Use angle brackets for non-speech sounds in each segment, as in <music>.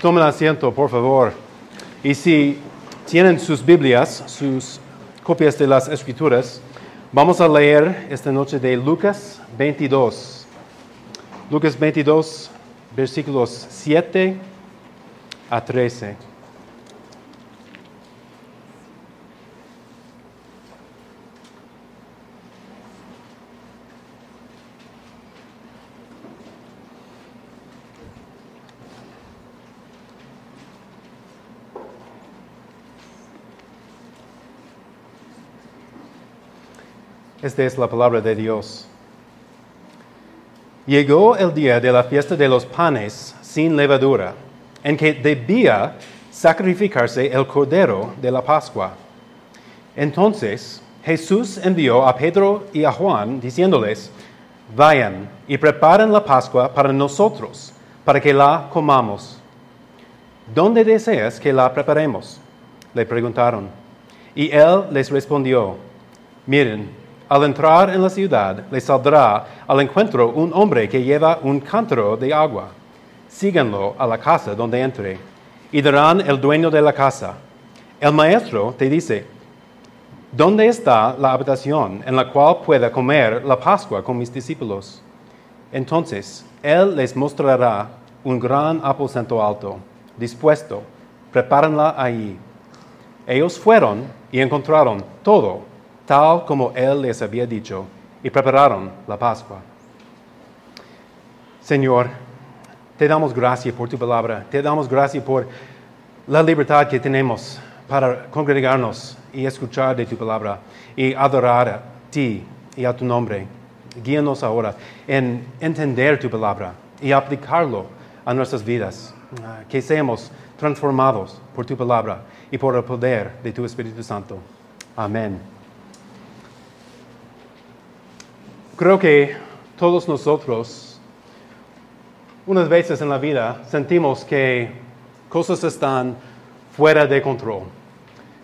Tomen asiento, por favor. Y si tienen sus Biblias, sus copias de las Escrituras, vamos a leer esta noche de Lucas 22. Lucas 22, versículos 7 a 13. Esta es la palabra de Dios. Llegó el día de la fiesta de los panes sin levadura, en que debía sacrificarse el cordero de la Pascua. Entonces Jesús envió a Pedro y a Juan diciéndoles, vayan y preparen la Pascua para nosotros, para que la comamos. ¿Dónde deseas que la preparemos? Le preguntaron. Y él les respondió, miren, al entrar en la ciudad, le saldrá al encuentro un hombre que lleva un cántaro de agua. Síganlo a la casa donde entre y dirán el dueño de la casa. El maestro te dice, ¿dónde está la habitación en la cual pueda comer la Pascua con mis discípulos? Entonces, él les mostrará un gran aposento alto, dispuesto, prepárenla ahí. Ellos fueron y encontraron todo tal como Él les había dicho, y prepararon la Pascua. Señor, te damos gracias por tu palabra, te damos gracias por la libertad que tenemos para congregarnos y escuchar de tu palabra y adorar a ti y a tu nombre. Guíanos ahora en entender tu palabra y aplicarlo a nuestras vidas. Ah, que seamos transformados por tu palabra y por el poder de tu Espíritu Santo. Amén. Creo que todos nosotros, unas veces en la vida, sentimos que cosas están fuera de control.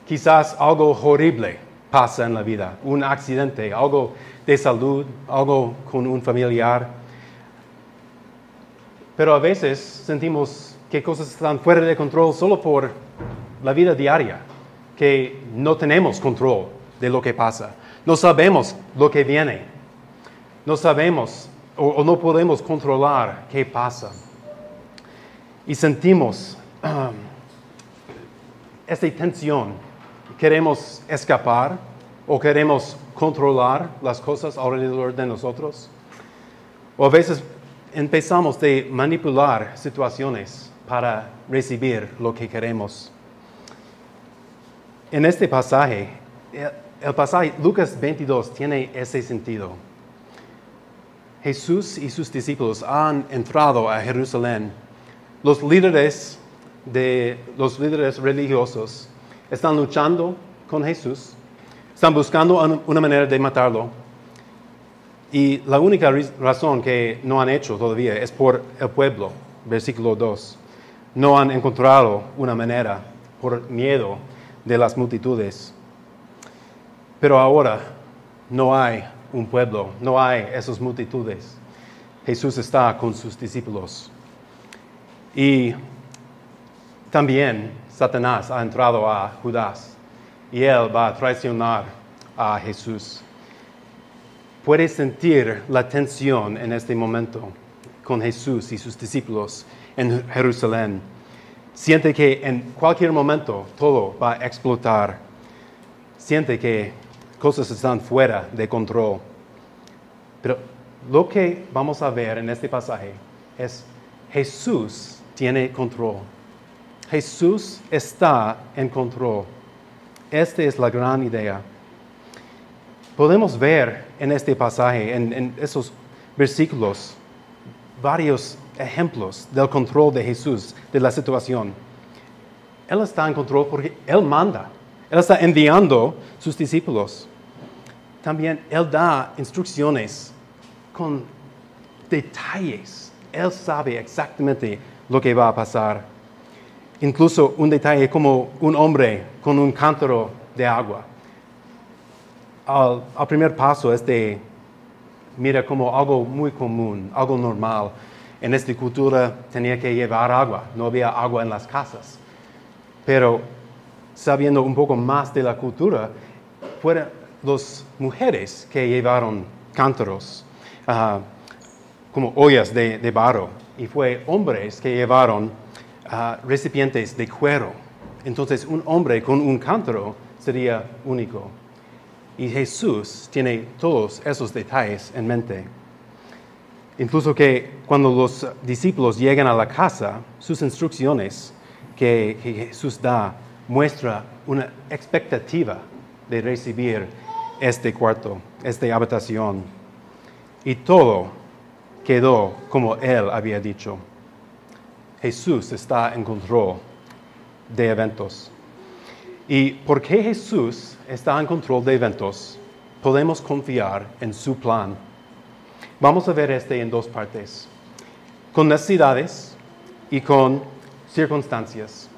Quizás algo horrible pasa en la vida, un accidente, algo de salud, algo con un familiar. Pero a veces sentimos que cosas están fuera de control solo por la vida diaria, que no tenemos control de lo que pasa, no sabemos lo que viene no sabemos o, no podemos controlar qué pasa. Y sentimos um, <clears throat> esta tensión. Queremos escapar o queremos controlar las cosas alrededor de nosotros. O a veces empezamos de manipular situaciones para recibir lo que queremos. En este pasaje, el pasaje Lucas 22 tiene ese sentido. Jesús y sus discípulos han entrado a Jerusalén. Los líderes, de, los líderes religiosos están luchando con Jesús, están buscando una manera de matarlo. Y la única razón que no han hecho todavía es por el pueblo, versículo 2. No han encontrado una manera por miedo de las multitudes. Pero ahora no hay un pueblo, no hay esas multitudes. Jesús está con sus discípulos. Y también Satanás ha entrado a Judas y él va a traicionar a Jesús. Puedes sentir la tensión en este momento con Jesús y sus discípulos en Jerusalén. Siente que en cualquier momento todo va a explotar. Siente que cosas están fuera de control. Pero lo que vamos a ver en este pasaje es Jesús tiene control. Jesús está en control. Esta es la gran idea. Podemos ver en este pasaje, en, esos versículos, varios ejemplos del control de Jesús, de la situación. Él está en control porque Él manda. Él está enviando sus discípulos también Él da instrucciones con detalles. Él sabe exactamente lo que va a pasar. Incluso un detalle como un hombre con un cántaro de agua. Al, primer paso es de, mira como algo muy común, algo normal. en esta cultura tenía que llevar agua, no había agua en las casas. Pero sabiendo un poco más de la cultura, fueron las mujeres que llevaron cántaros, ah, como ollas de, barro, y fue hombres que llevaron ah, recipientes de cuero. Entonces un hombre con un cántaro sería único. Y Jesús tiene todos esos detalles en mente. Incluso que cuando los discípulos llegan a la casa, sus instrucciones que, Jesús da muestra una expectativa de recibir este cuarto, esta habitación. Y todo quedó como Él había dicho. Jesús está en control de eventos. Y porque Jesús está en control de eventos, podemos confiar en su plan. Vamos a ver este en dos partes, con necesidades y con circunstancias.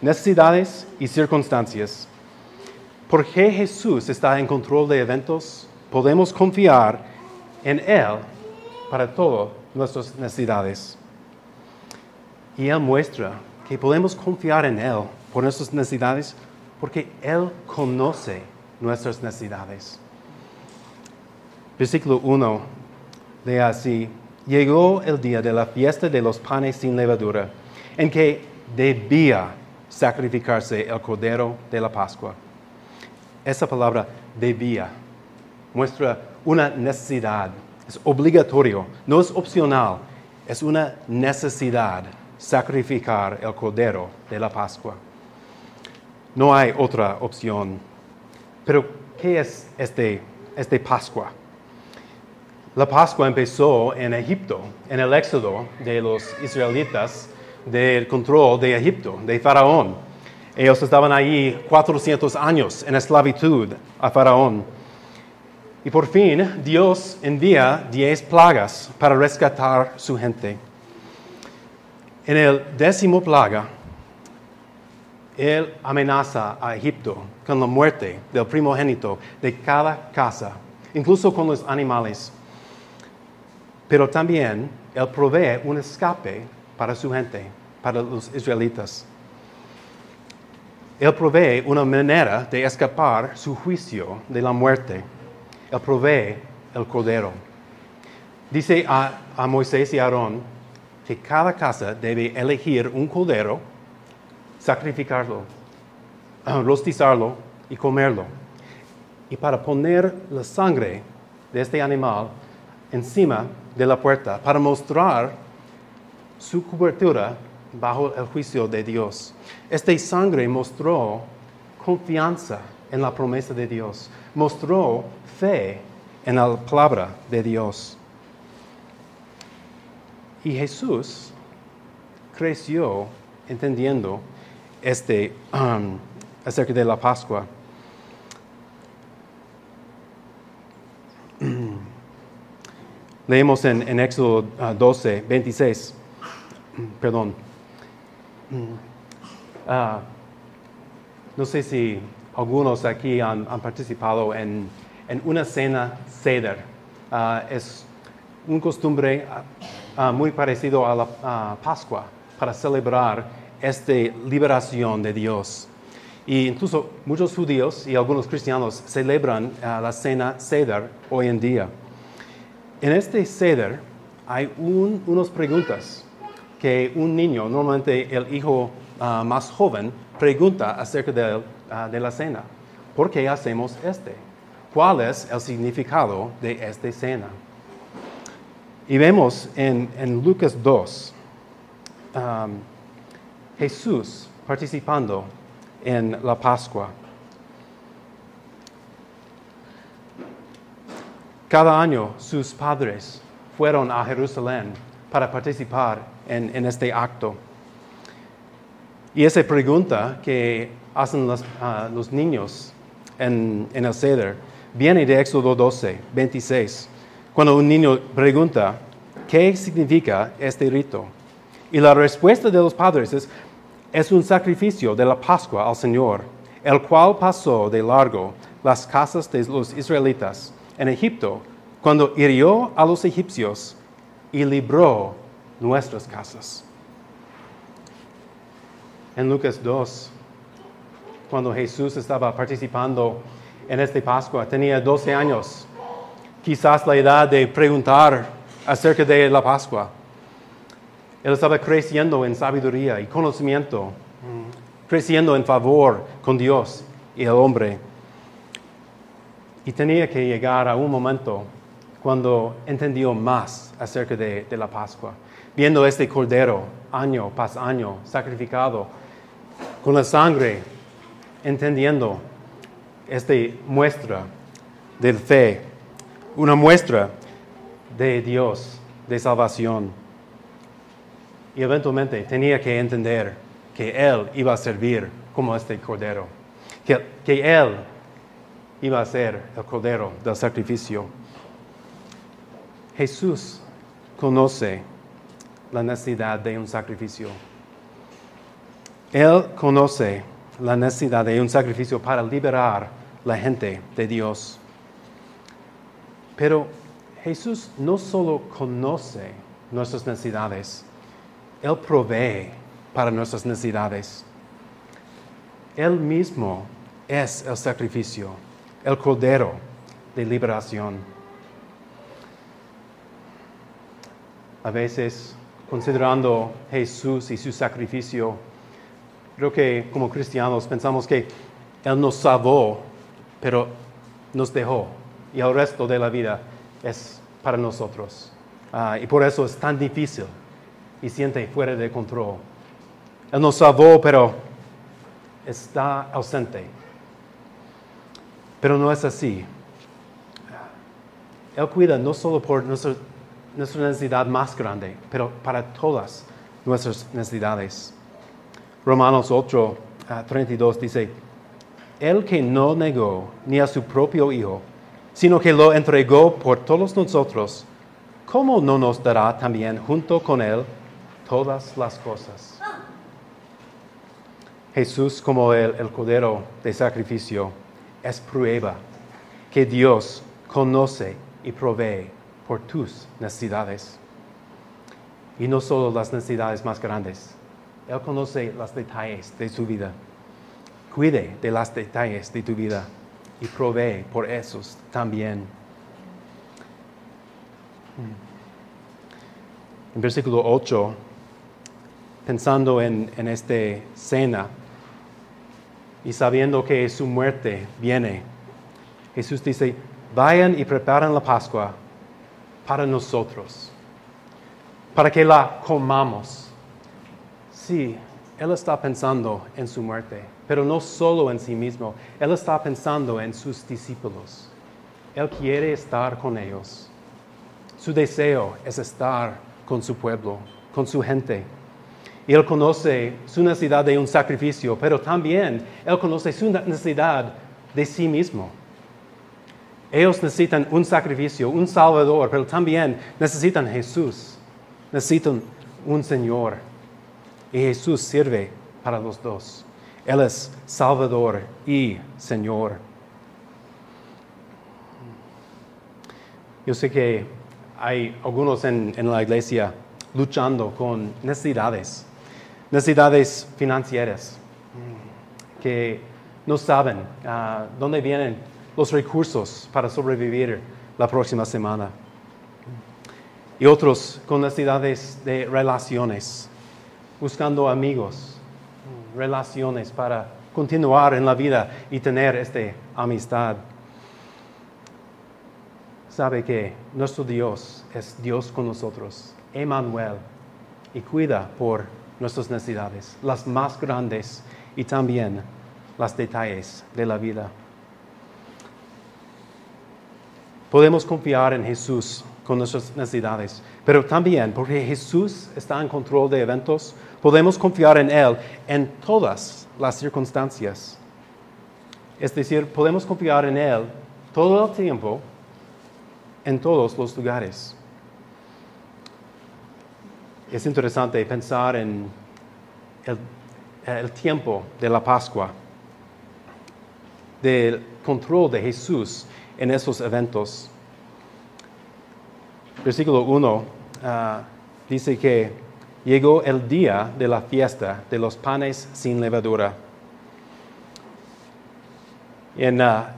Necesidades y circunstancias. Porque Jesús está en control de eventos, podemos confiar en Él para todas nuestras necesidades. Y Él muestra que podemos confiar en Él por nuestras necesidades porque Él conoce nuestras necesidades. Versículo 1 lee así, llegó el día de la fiesta de los panes sin levadura, en que debía sacrificarse el cordero de la Pascua. Esa palabra debía muestra una necesidad, es obligatorio, no es opcional, es una necesidad sacrificar el cordero de la Pascua. No hay otra opción. Pero, ¿qué es este, este Pascua? La Pascua empezó en Egipto, en el éxodo de los israelitas del control de Egipto, de Faraón. Ellos estaban ahí 400 años en esclavitud a Faraón. Y por fin Dios envía 10 plagas para rescatar su gente. En el décimo plaga, él amenaza a Egipto con la muerte del primogénito de cada casa, incluso con los animales. Pero también Él provee un escape para su gente, para los israelitas. Él provee una manera de escapar su juicio de la muerte. Él provee el cordero. Dice a, a Moisés y Aarón que cada casa debe elegir un cordero sacrificarlo, ah, rostizarlo y comerlo. Y para poner la sangre de este animal encima de la puerta, para mostrar su cobertura bajo el juicio de Dios. Esta sangre mostró confianza en la promesa de Dios, mostró fe en la palabra de Dios. Y Jesús creció entendiendo este, um, acerca de la Pascua. <clears throat> Leemos en, Éxodo 12, uh, 26, perdón. Uh, no sé si algunos aquí han, participado en, una cena ceder. Uh, es un costumbre muy parecido a la Pascua para celebrar esta liberación de Dios. Y incluso muchos judíos y algunos cristianos celebran la cena Seder hoy en día. En este Seder hay unas preguntas que un niño, normalmente el hijo uh, más joven, pregunta acerca de, uh, de, la cena. ¿Por qué hacemos este? ¿Cuál es el significado de esta cena? Y vemos en, en Lucas 2, um, Jesús participando en la Pascua. Cada año sus padres fueron a Jerusalén para participar en, este acto. Y esa pregunta que hacen los, ah, niños en, el Ceder viene de Éxodo 12, 26, cuando un niño pregunta, ¿qué significa este rito? Y la respuesta de los padres es, es un sacrificio de la Pascua al Señor, el cual pasó de largo las casas de los israelitas en Egipto cuando hirió a los egipcios y libró nuestras casas. En Lucas 2, cuando Jesús estaba participando en esta Pascua, tenía 12 años, quizás la edad de preguntar acerca de la Pascua. Él estaba creciendo en sabiduría y conocimiento, creciendo en favor con Dios y el hombre. Y tenía que llegar a un momento cuando entendió más acerca de, de la Pascua, viendo este cordero año tras año sacrificado con la sangre, entendiendo esta muestra de fe, una muestra de Dios, de salvación. Y eventualmente tenía que entender que Él iba a servir como este cordero, que, que Él iba a ser el cordero del sacrificio. Jesús conoce la necesidad de un sacrificio. Él conoce la necesidad de un sacrificio para liberar la gente de Dios. Pero Jesús no solo conoce nuestras necesidades, Él provee para nuestras necesidades. Él mismo es el sacrificio, el cordero de liberación. A veces, considerando Jesús y su sacrificio, creo que como cristianos pensamos que Él nos salvó, pero nos dejó y el resto de la vida es para nosotros. Ah, y por eso es tan difícil y siente fuera de control. Él nos salvó, pero está ausente. Pero no es así. Él cuida no solo por nuestra, nuestra necesidad más grande, pero para todas nuestras necesidades. Romanos 8, 32 dice, el que no negó ni a su propio Hijo, sino que lo entregó por todos nosotros, ¿cómo no nos dará también junto con Él todas las cosas? Jesús como el, el cordero de sacrificio es prueba que Dios conoce y provee por tus necesidades. Y no solo las necesidades más grandes. Él conoce los detalles de su vida. Cuide de los detalles de tu vida y provee por esos también. En versículo 8, pensando en, en esta cena y sabiendo que su muerte viene, Jesús dice, vayan y preparen la Pascua para nosotros, para que la comamos. Sí, Él está pensando en su muerte, pero no solo en sí mismo, Él está pensando en sus discípulos. Él quiere estar con ellos. Su deseo es estar con su pueblo, con su gente. Y Él conoce su necesidad de un sacrificio, pero también Él conoce su necesidad de sí mismo. Ellos necesitan un sacrificio, un Salvador, pero también necesitan Jesús, necesitan un Señor. Y Jesús sirve para los dos. Él es Salvador y Señor. Yo sé que hay algunos en, en la iglesia luchando con necesidades, necesidades financieras, que no saben ah, dónde vienen los recursos para sobrevivir la próxima semana. Y otros con necesidades de relaciones, buscando amigos, relaciones para continuar en la vida y tener esta amistad. Sabe que nuestro Dios es Dios con nosotros, Emmanuel, y cuida por nuestras necesidades, las más grandes y también las detalles de la vida. Podemos confiar en Jesús con nuestras necesidades, pero también porque Jesús está en control de eventos, podemos confiar en Él en todas las circunstancias. Es decir, podemos confiar en Él todo el tiempo, en todos los lugares. Es interesante pensar en el, el tiempo de la Pascua, del control de Jesús en esos eventos. Versículo 1 dice que llegó el día de la fiesta de los panes sin levadura. En, ah,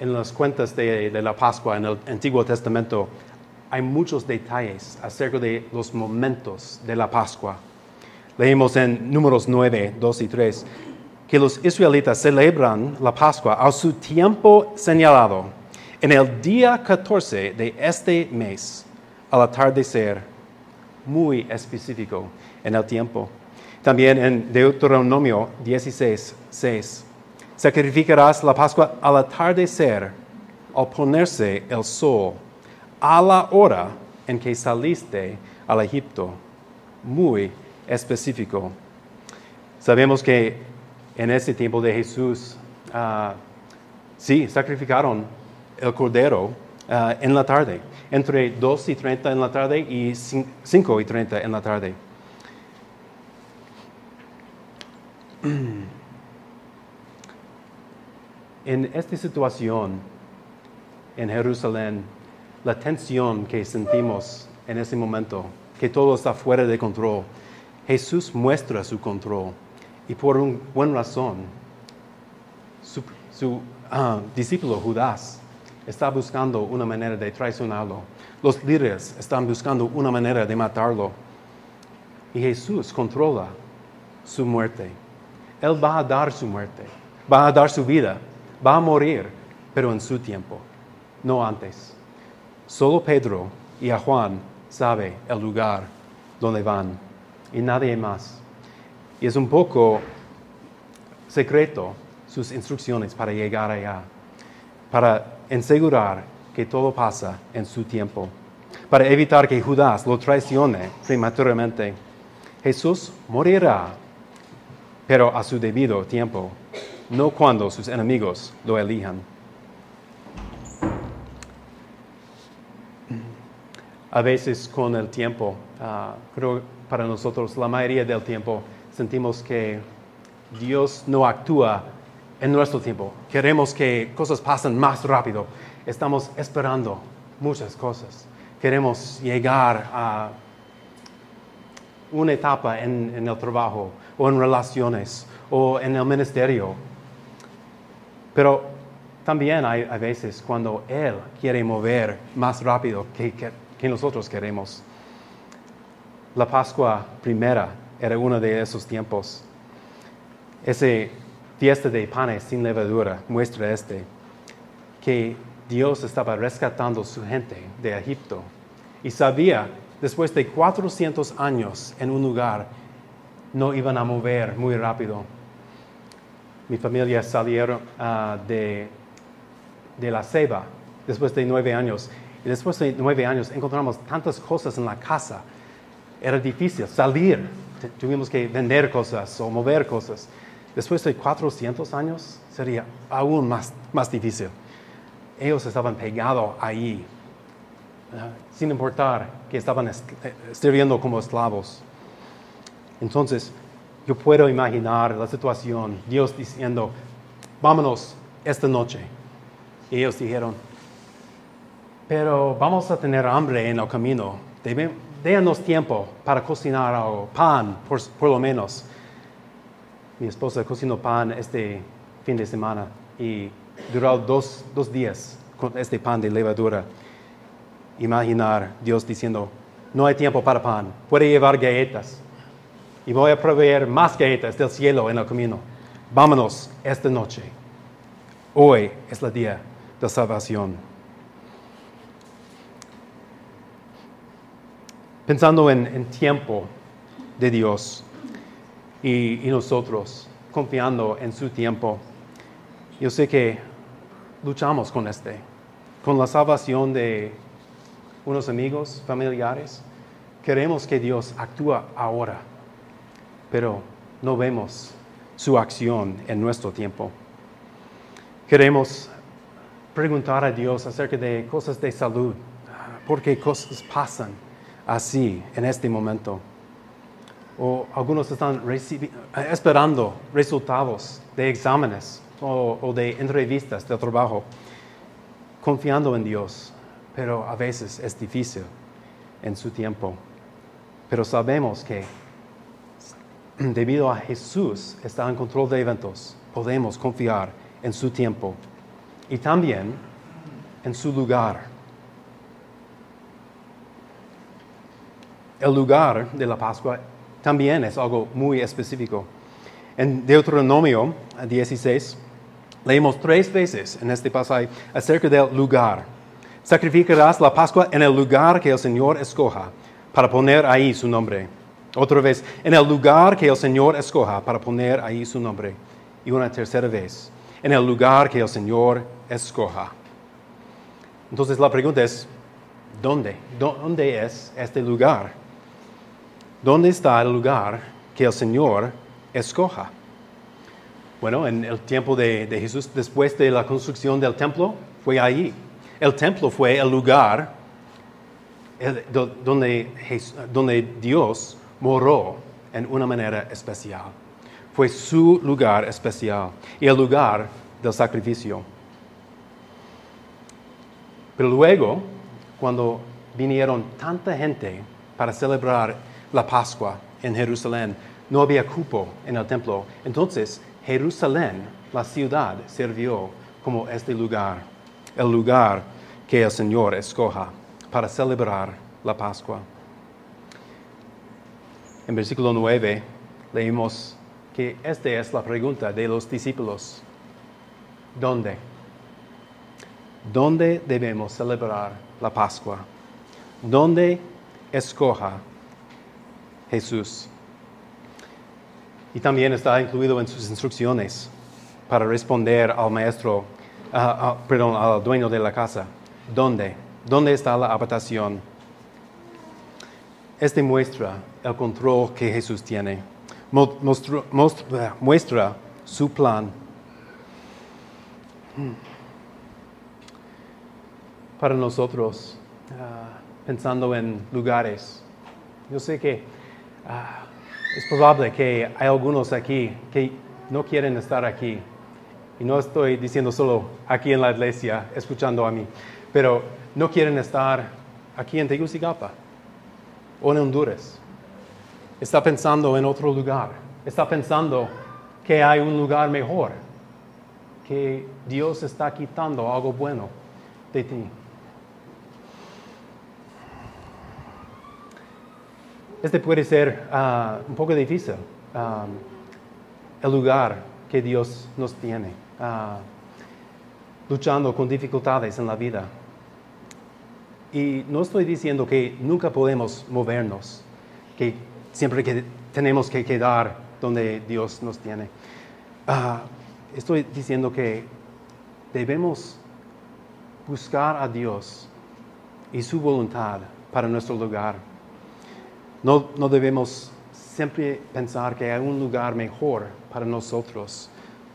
en las cuentas de, de la Pascua en el Antiguo Testamento hay muchos detalles acerca de los momentos de la Pascua. Leemos en números 9, 2 y 3 que los israelitas celebran la Pascua a su tiempo señalado, en el día 14 de este mes, al atardecer, muy específico en el tiempo. También en Deuteronomio 16, 6, sacrificarás la Pascua al atardecer, al ponerse el sol, a la hora en que saliste al Egipto. Muy específico. Sabemos que en ese tiempo de Jesús, ah, sí, sacrificaron el cordero ah, en la tarde, entre 2 y 30 en la tarde y 5 y 30 en la tarde. <clears throat> En esta situación en Jerusalén, la tensión que sentimos en ese momento, que todo está fuera de control, Jesús muestra su control y por una buena razón. Su, ah, discípulo Judas está buscando una manera de traicionarlo. Los líderes están buscando una manera de matarlo. Y Jesús controla su muerte. Él va a dar su muerte, va a dar su vida, va a morir, pero en su tiempo, no antes. Solo Pedro y a Juan sabe el lugar donde van y nadie más. Y es un poco secreto sus instrucciones para llegar allá, para asegurar que todo pasa en su tiempo, para evitar que Judas lo traicione prematuramente. Jesús morirá, pero a su debido tiempo, no cuando sus enemigos lo elijan. A veces con el tiempo, ah, creo para nosotros la mayoría del tiempo sentimos que Dios no actúa en nuestro tiempo. Queremos que cosas pasen más rápido. Estamos esperando muchas cosas. Queremos llegar a una etapa en, el trabajo o en relaciones o en el ministerio. Pero también hay, veces cuando Él quiere mover más rápido que nosotros queremos. La Pascua primera era uno de esos tiempos. Ese fiesta de panes sin levadura muestra este, que Dios estaba rescatando su gente de Egipto y sabía, después de 400 años en un lugar, no iban a mover muy rápido. Mi familia salieron ah, de, de la ceba después de nueve años. Y después de nueve años encontramos tantas cosas en la casa era difícil salir, tuvimos que vender cosas o mover cosas. Después de 400 años sería aún más, más difícil. Ellos estaban pegados ahí, sin importar que estaban sirviendo como esclavos. Entonces, yo puedo imaginar la situación, Dios diciendo, vámonos esta noche. Y ellos dijeron, pero vamos a tener hambre en el camino, déanos tiempo para cocinar algo, pan, por, lo menos. Mi esposa cocinó pan este fin de semana y duró dos, dos días con este pan de levadura. Imaginar Dios diciendo, no hay tiempo para pan, puede llevar galletas y voy a proveer más galletas del cielo en el camino. Vámonos esta noche. Hoy es el día de salvación. pensando en, en tiempo de Dios y, nosotros confiando en su tiempo. Yo sé que luchamos con este, con la salvación de unos amigos, familiares. Queremos que Dios actúe ahora, pero no vemos su acción en nuestro tiempo. Queremos preguntar a Dios acerca de cosas de salud, porque cosas pasan así en este momento. O algunos están esperando resultados de exámenes o, de entrevistas de trabajo, confiando en Dios, pero a veces es difícil en su tiempo. Pero sabemos que <clears throat> debido a Jesús está en control de eventos, podemos confiar en su tiempo y también en su lugar. El lugar de la Pascua también es algo muy específico. En Deuteronomio 16 leemos tres veces en este pasaje acerca del lugar. Sacrificarás la Pascua en el lugar que el Señor escoja para poner ahí su nombre. Otra vez, en el lugar que el Señor escoja para poner ahí su nombre. Y una tercera vez, en el lugar que el Señor escoja. Entonces la pregunta es, ¿dónde? ¿Dónde es este lugar? ¿Dónde está el lugar que el Señor escoja? Bueno, en el tiempo de, Jesús, después de la construcción del templo, fue allí. El templo fue el lugar donde, donde Dios moró en una manera especial. Fue su lugar especial y el lugar del sacrificio. Pero luego, cuando vinieron tanta gente para celebrar la Pascua en Jerusalén, no había cupo en el templo. Entonces, Jerusalén, la ciudad, sirvió como este lugar, el lugar que el Señor escoja para celebrar la Pascua. En versículo 9 leímos que esta es la pregunta de los discípulos. ¿Dónde? ¿Dónde debemos celebrar la Pascua? ¿Dónde escoja Jesús? Y también está incluido en sus instrucciones para responder al maestro, perdón, al dueño de la casa. ¿Dónde? ¿Dónde está la habitación? Este muestra el control que Jesús tiene. muestra su plan. Para nosotros, ah, pensando en lugares, yo sé que es probable que hay algunos aquí que no quieren estar aquí. Y no estoy diciendo solo aquí en la iglesia, escuchando a mí, pero no quieren estar aquí en Tegucigalpa o en Honduras. Está pensando en otro lugar. Está pensando que hay un lugar mejor, que Dios está quitando algo bueno de ti. Este puede ser ah, un poco difícil, ah, el lugar que Dios nos tiene, ah, luchando con dificultades en la vida. Y no estoy diciendo que nunca podemos movernos, que siempre que tenemos que quedar donde Dios nos tiene. estoy diciendo que debemos buscar a Dios y su voluntad para nuestro lugar. No, debemos siempre pensar que hay un lugar mejor para nosotros,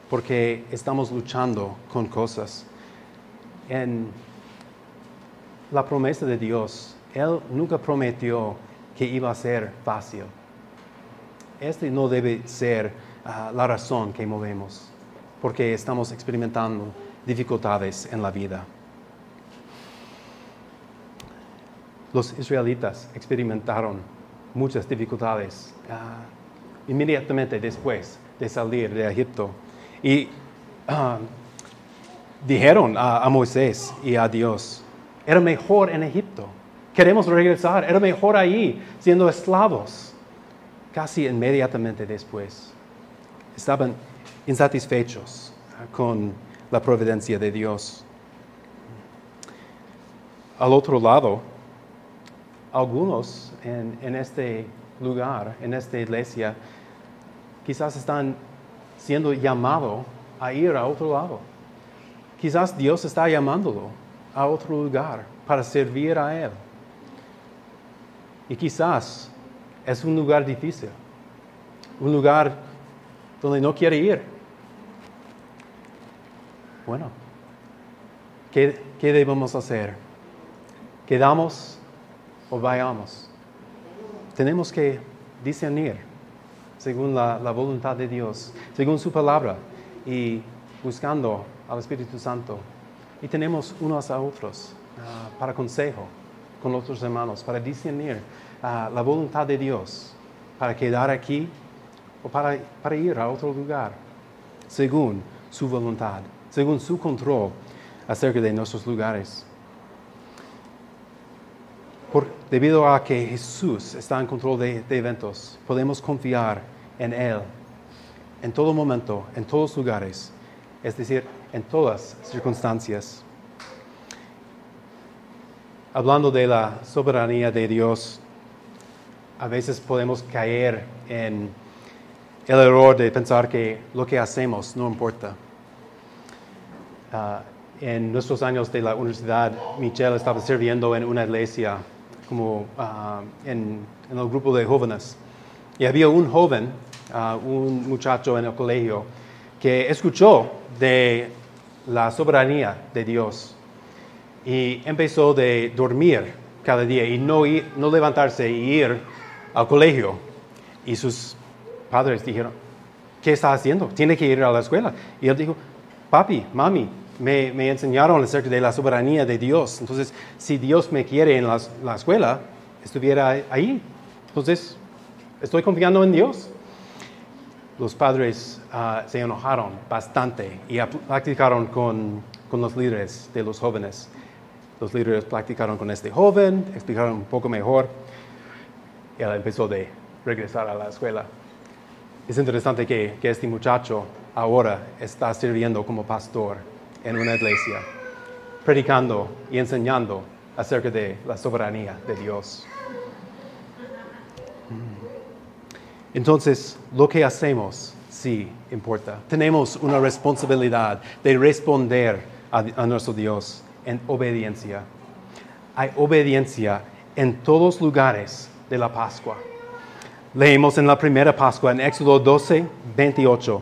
porque estamos luchando con cosas. En la promesa de Dios, Él nunca prometió que iba a ser fácil. Este no debe ser ah, la razón que movemos, porque estamos experimentando dificultades en la vida. Los israelitas experimentaron muchas dificultades ah, inmediatamente después de salir de Egipto y ah, dijeron a Moisés y a Dios, era mejor en Egipto. Queremos regresar. Era mejor ahí, siendo esclavos. Casi inmediatamente después. Estaban insatisfechos con la providencia de Dios. Al otro lado, algunos en, este lugar, en esta iglesia, quizás están siendo llamados a ir a otro lado. Quizás Dios está llamándolo a otro lugar para servir a Él. Y quizás es un lugar difícil, un lugar donde no quiere ir. Bueno, ¿qué, debemos hacer? ¿Quedamos o vayamos? Tenemos que discernir según la, voluntad de Dios, según su palabra y buscando al Espíritu Santo y tenemos unos a otros ah, para consejo con otros hermanos para discernir ah, la voluntad de Dios, para quedar aquí o para, para ir a otro lugar, según su voluntad, según su control acerca de nuestros lugares. Por, debido a que Jesús está en control de, de eventos, podemos confiar en Él en todo momento, en todos lugares, es decir, en todas circunstancias. Hablando de la soberanía de Dios, a veces podemos caer en el error de pensar que lo que hacemos no importa. Ah, en nuestros años de la universidad, Michelle estaba sirviendo en una iglesia como ah, en, el grupo de jóvenes. Y había un joven, ah, un muchacho en el colegio, que escuchó de la soberanía de Dios y empezó de dormir cada día y no, ir, no levantarse y ir al colegio. Y sus padres dijeron, ¿qué está haciendo? Tiene que ir a la escuela. Y él dijo, papi, mami, me, me enseñaron acerca de la soberanía de Dios. Entonces, si Dios me quiere en la, la escuela, estuviera ahí. Entonces, estoy confiando en Dios. Los padres uh, se enojaron bastante y practicaron con, los líderes de los jóvenes. Los líderes platicaron con este joven, explicaron un poco mejor. Y él empezó de regresar a la escuela. Es interesante que, que este muchacho ahora está sirviendo como pastor en una iglesia, predicando y enseñando acerca de la soberanía de Dios. Entonces, lo que hacemos sí importa. Tenemos una responsabilidad de responder a, a nuestro Dios en obediencia. Hay obediencia en todos lugares de la Pascua. Leemos en la primera Pascua, en Éxodo 12, 28.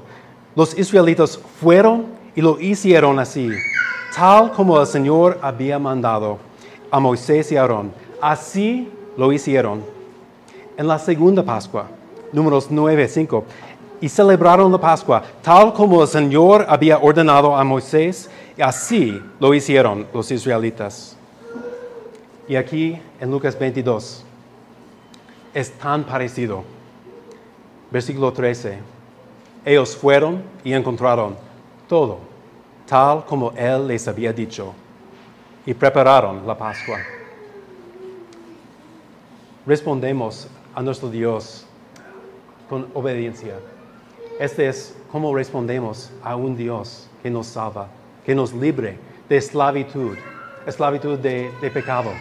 Los israelitas fueron y lo hicieron así, tal como el Señor había mandado a Moisés y Aarón. Así lo hicieron. En la segunda Pascua, números 9, 5, y celebraron la Pascua, tal como el Señor había ordenado a Moisés, y así lo hicieron los israelitas. Y aquí en Lucas 22 es tan parecido. Versículo 13. Ellos fueron y encontraron todo, tal como Él les había dicho, y prepararon la Pascua. Respondemos a nuestro Dios con obediencia. Este es como respondemos a un Dios que nos salva, que nos libre de esclavitud, esclavitud de, de pecado.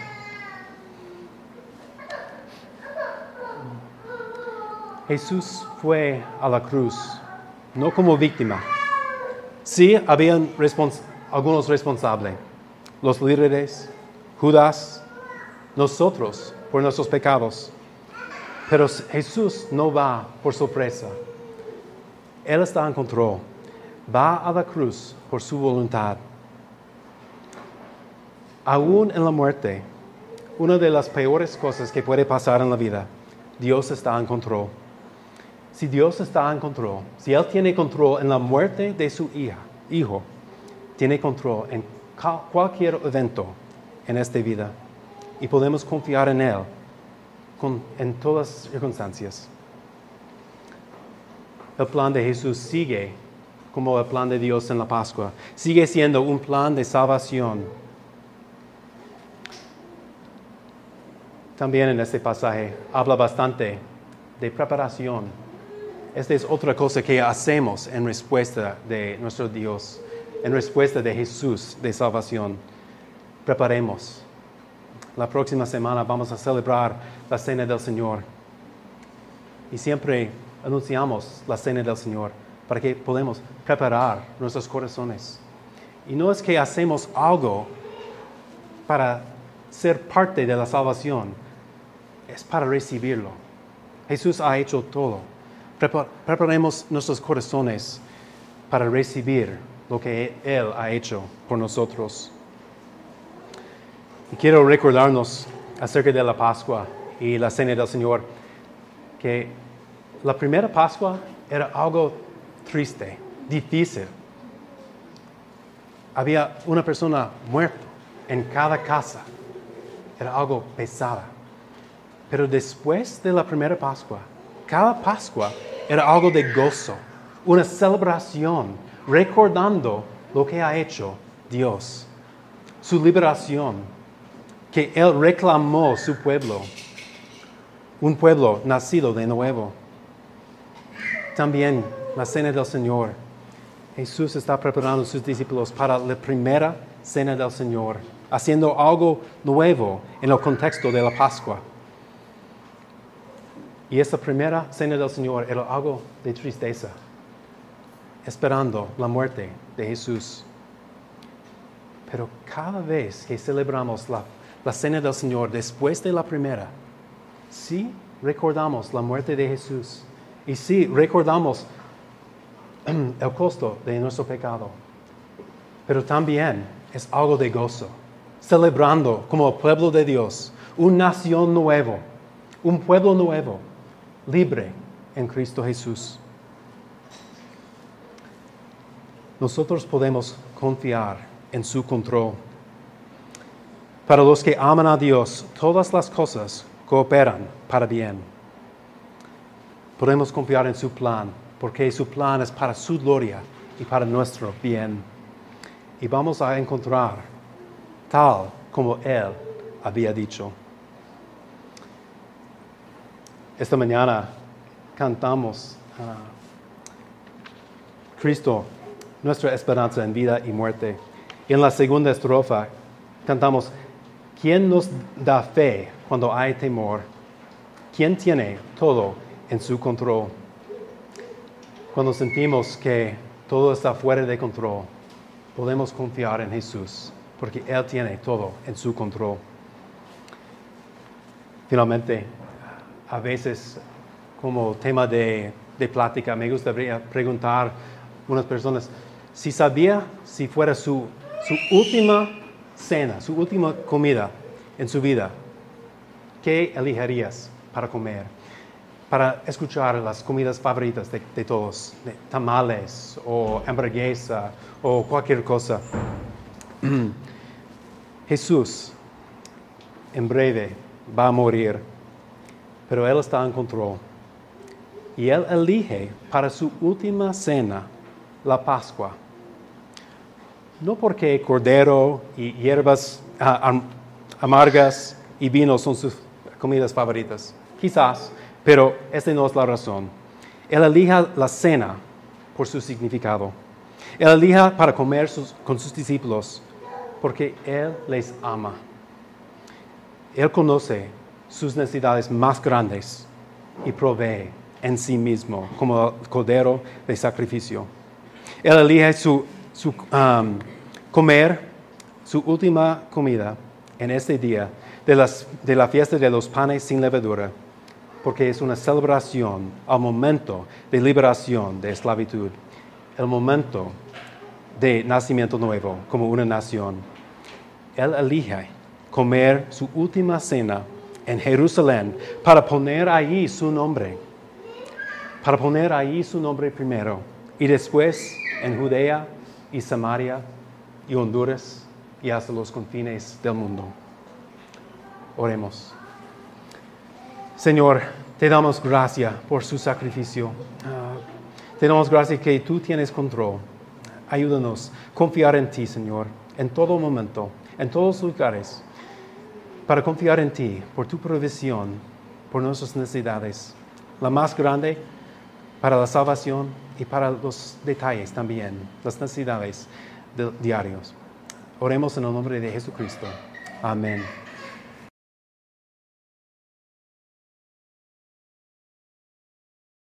Jesús fue a la cruz no como víctima. Sí, habían algunos responsables, los líderes, Judas, nosotros por nuestros pecados. Pero Jesús no va por sorpresa. Él está en control. Va a la cruz por su voluntad. Aún en la muerte, una de las peores cosas que puede pasar en la vida, Dios está en control. Si Dios está en control, si Él tiene control en la muerte de su hija, hijo, tiene control en cualquier evento en esta vida y podemos confiar en Él en todas circunstancias. El plan de Jesús sigue como el plan de Dios en la Pascua. Sigue siendo un plan de salvación. También en este pasaje habla bastante de preparación. Esta es otra cosa que hacemos en respuesta de nuestro Dios, en respuesta de Jesús de salvación. Preparemos la próxima semana vamos a celebrar la Cena del Señor. Y siempre anunciamos la Cena del Señor para que podamos preparar nuestros corazones. Y no es que hacemos algo para ser parte de la salvación, es para recibirlo. Jesús ha hecho todo. Preparemos nuestros corazones para recibir lo que Él ha hecho por nosotros. Y quiero recordarnos acerca de la Pascua y la Cena del Señor, que la primera Pascua era algo triste, difícil. Había una persona muerta en cada casa. era algo pesada. Pero después de la primera Pascua, cada Pascua era algo de gozo, una celebración, recordando lo que ha hecho Dios, su liberación, que Él reclamó su pueblo, un pueblo nacido de nuevo. También la cena del Señor. Jesús está preparando a sus discípulos para la primera cena del Señor, haciendo algo nuevo en el contexto de la Pascua. Y esa primera cena del Señor era algo de tristeza, esperando la muerte de Jesús. Pero cada vez que celebramos la, la cena del Señor después de la primera, sí recordamos la muerte de Jesús y sí recordamos <clears throat> el costo de nuestro pecado. Pero también es algo de gozo, celebrando como pueblo de Dios, una nación nuevo, un pueblo nuevo libre en Cristo Jesús. Nosotros podemos confiar en su control. Para los que aman a Dios, todas las cosas cooperan para bien. Podemos confiar en su plan, porque su plan es para su gloria y para nuestro bien. Y vamos a encontrar tal como Él había dicho. Esta mañana cantamos ah, Cristo, nuestra esperanza en vida y muerte. Y en la segunda estrofa cantamos, ¿quién nos da fe cuando hay temor? ¿Quién tiene todo en su control? Cuando sentimos que todo está fuera de control, podemos confiar en Jesús, porque Él tiene todo en su control. Finalmente, a veces como tema de, plática, me gustaría preguntar a unas personas si sabía si fuera su, última cena, su última comida en su vida, ¿qué elegirías para comer? Para escuchar las comidas favoritas de, de todos, tamales o hamburguesa o cualquier cosa. <clears throat> Jesús en breve va a morir pero Él está en control. Y Él elige para su última cena la Pascua. No porque cordero y hierbas ah, amargas y vino son sus comidas favoritas, quizás, pero esta no es la razón. Él elige la cena por su significado. Él elige para comer con sus discípulos porque Él les ama. Él conoce sus necesidades más grandes y provee en sí mismo como cordero de sacrificio. Él elige su, um, comer su última comida en este día de, de la fiesta de los panes sin levadura, porque es una celebración al momento de liberación de esclavitud, el momento de nacimiento nuevo como una nación. Él elige comer su última cena en Jerusalén para poner ahí su nombre, para poner ahí su nombre primero y después en Judea y Samaria y Honduras y hasta los confines del mundo. Oremos. Señor, te damos gracias por su sacrificio. Ah, te damos gracias que tú tienes control. Ayúdanos a confiar en ti, Señor, en todo momento, en todos lugares para confiar en ti por tu provisión, por nuestras necesidades, la más grande para la salvación y para los detalles también, las necesidades diarios. Oremos en el nombre de Jesucristo. Amén.